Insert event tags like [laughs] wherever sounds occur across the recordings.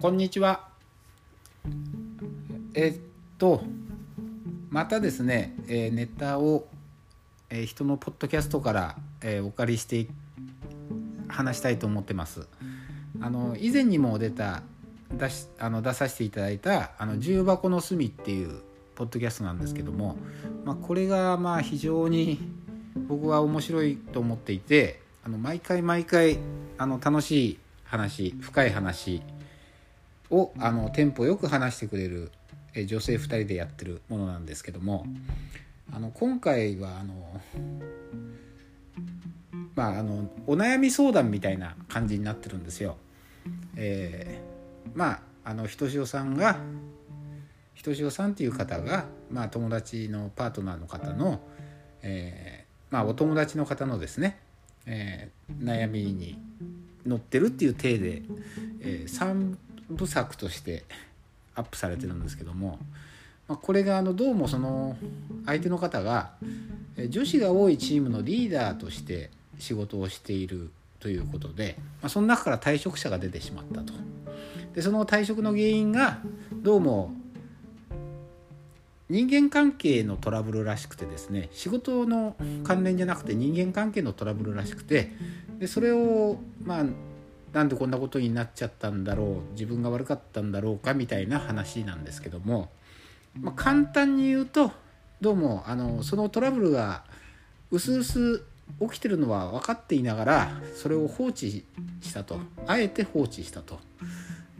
こんにちは。えっと、またですね、えーネタを、えー人のポッドキャストから、えーお借りして話したいと思ってます。あの以前にも出た出しあの出させていただいたあの重箱の隅っていうポッドキャストなんですけども、まあ、これがまあ非常に僕は面白いと思っていてあの毎回毎回あの楽しい話深い話をあのテンポよく話してくれるえ女性2人でやってるものなんですけどもあの今回はあのまああのお悩み相談みたいな感じになってるんですよ。えーまああのひとしおさんがひとしおさんっていう方が、まあ、友達のパートナーの方の、えーまあ、お友達の方のですね、えー悩みに乗ってるっていう体で、え3部作としてアップされてるんですけども、まあ、これがあのどうもその相手の方が女子が多いチームのリーダーとして仕事をしているということで、まあ、その中から退職者が出てしまったと。でその退職の原因がどうも人間関係のトラブルらしくてですね仕事の関連じゃなくて人間関係のトラブルらしくてでそれをまあなんでこんなことになっちゃったんだろう自分が悪かったんだろうかみたいな話なんですけども、まあ、簡単に言うとどうもあのそのトラブルがうすうす起きてるのは分かっていながらそれを放置したと。あえて放置したと。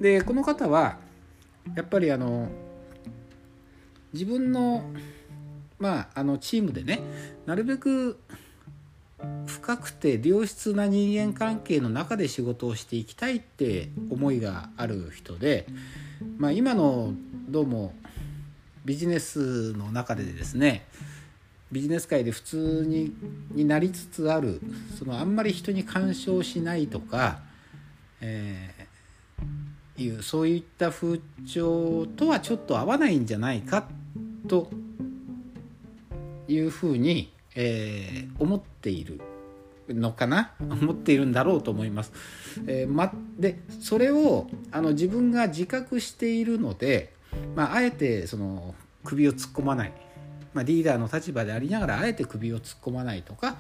でこの方はやっぱりあの自分のまああのチームでねなるべく深くて良質な人間関係の中で仕事をしていきたいって思いがある人で、まあ、今のどうもビジネスの中でですねビジネス界で普通にになりつつあるそのあんまり人に干渉しないとか、えーいうそういった風潮とはちょっと合わないんじゃないかというふうに、えー思っているのかな？[laughs] 思っているんだろうと思います。えーま、でそれをあの自分が自覚しているので、まあ、あえてその首を突っ込まない、まあ、リーダーの立場でありながらあえて首を突っ込まないとか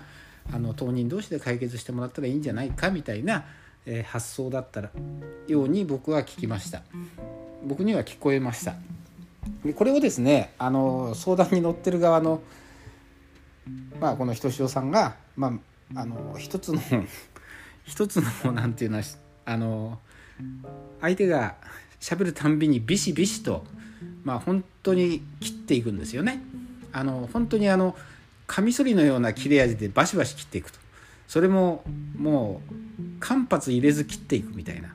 あの当人同士で解決してもらったらいいんじゃないかみたいな、えー発想だったらように僕は聞きました。僕には聞こえました。これをですねあの相談に乗ってる側のまあこのひとしおさんが、まあ、あの一つの [laughs] 一つのなんていうのはあの相手が喋るたんびにビシビシとまあ本当に切っていくんですよね。あの本当にあのカミソリのような切れ味でバシバシ切っていくとそれももう間髪入れず切っていくみたいな、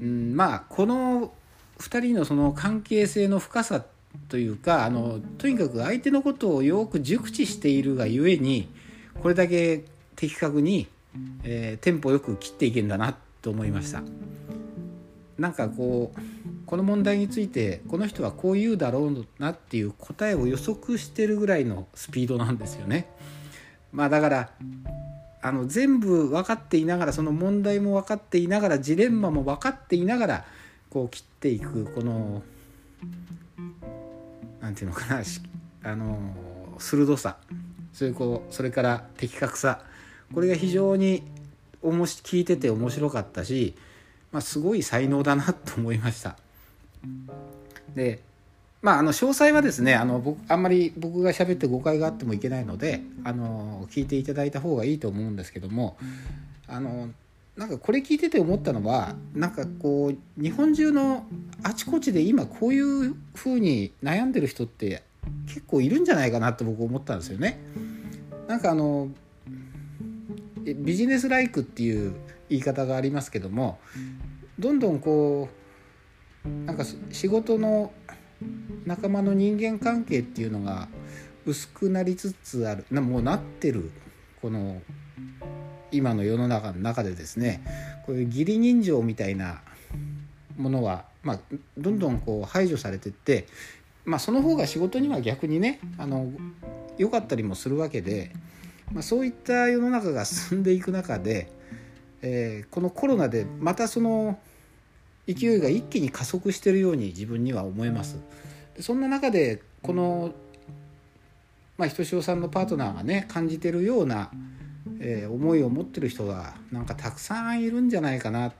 うん、まあこの2人のその関係性の深さっというかあのとにかく相手のことをよく熟知しているがゆえにこれだけ的確に、えーテンポよく切っていけんだなと思いました。なんかこうこの問題についてこの人はこう言うだろうなっていう答えを予測してるぐらいのスピードなんですよね。まあだからあの全部分かっていながらその問題も分かっていながらジレンマも分かっていながらこう切っていくこのなんていうのかなあの鋭さそれこうそれから的確さこれが非常におもし聞いてて面白かったし、まあ、すごい才能だなと思いました。でまあ、あの詳細はですねあの僕あんまり僕が喋って誤解があってもいけないのであの聞いていただいた方がいいと思うんですけどもあのなんかこれ聞いてて思ったのはなんかこう日本中のあちこちで今こういう風に悩んでる人って結構いるんじゃないかなと僕思ったんですよね。なんかあのえビジネスライクっていう言い方がありますけどもどんどんこうなんか仕事の仲間の人間関係っていうのが薄くなりつつあるなもうなってるこの今の世の中の中でですねこういう義理人情みたいなものは、まあ、どんどんこう排除されてって、まあ、その方が仕事には逆にねあの良かったりもするわけで、まあ、そういった世の中が進んでいく中で、えーこのコロナでまたその勢いが一気に加速してるように自分には思えます。そんな中でこのまあ、ひとしおさんのパートナーがね感じてるような、えー、思いを持ってる人がなんかたくさんいるんじゃないかな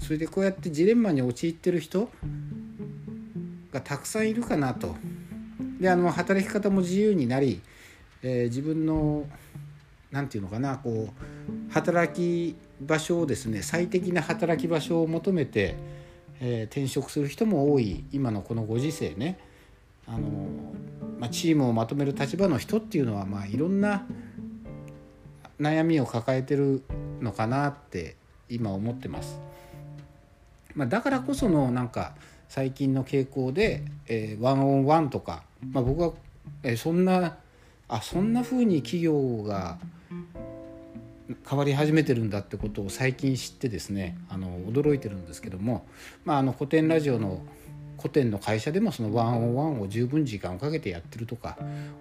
それでこうやってジレンマに陥ってる人がたくさんいるかなと。であの働き方も自由になり、えー、自分の何て言うのかなこう働き場所をですね最適な働き場所を求めて、えー、転職する人も多い今のこのご時世ねあの、まあ、チームをまとめる立場の人っていうのは、まあ、いろんな悩みを抱えてるのかなって今思ってます。まあ、だからこそのなんか最近の傾向で、えー、ワンオンワンとか、まあ、僕は、えー、そんなあそんな風に企業が変わり始めてるんだってことを最近知ってですねあの驚いてるんですけども、まあ、あの古典ラジオの古典の会社でもそのワンオンワンを十分時間をかけてやってるとか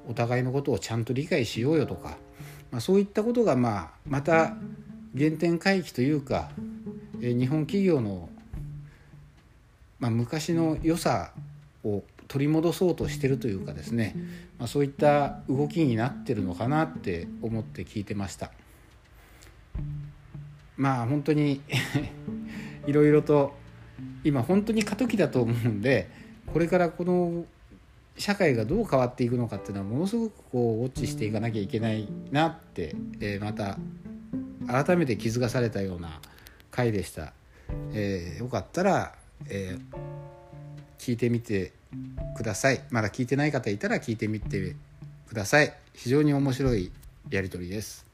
お互いのことをちゃんと理解しようよとか、まあ、そういったことがまあまた原点回帰というかえ日本企業のまあ、昔の良さを取り戻そうとしてるというかですね、まあ、そういった動きになってるのかなって思って聞いてました。まあ本当に [laughs] いろいろと今本当に過渡期だと思うんでこれからこの社会がどう変わっていくのかっていうのはものすごくこうウォッチしていかなきゃいけないなって、えー、また改めて気づかされたような回でした。えー、よかったらえー、聞いてみてください。まだ聞いてない方いたら聞いてみてください。非常に面白いやり取りです。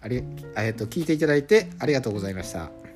あり、えー、と聞いていただいてありがとうございました。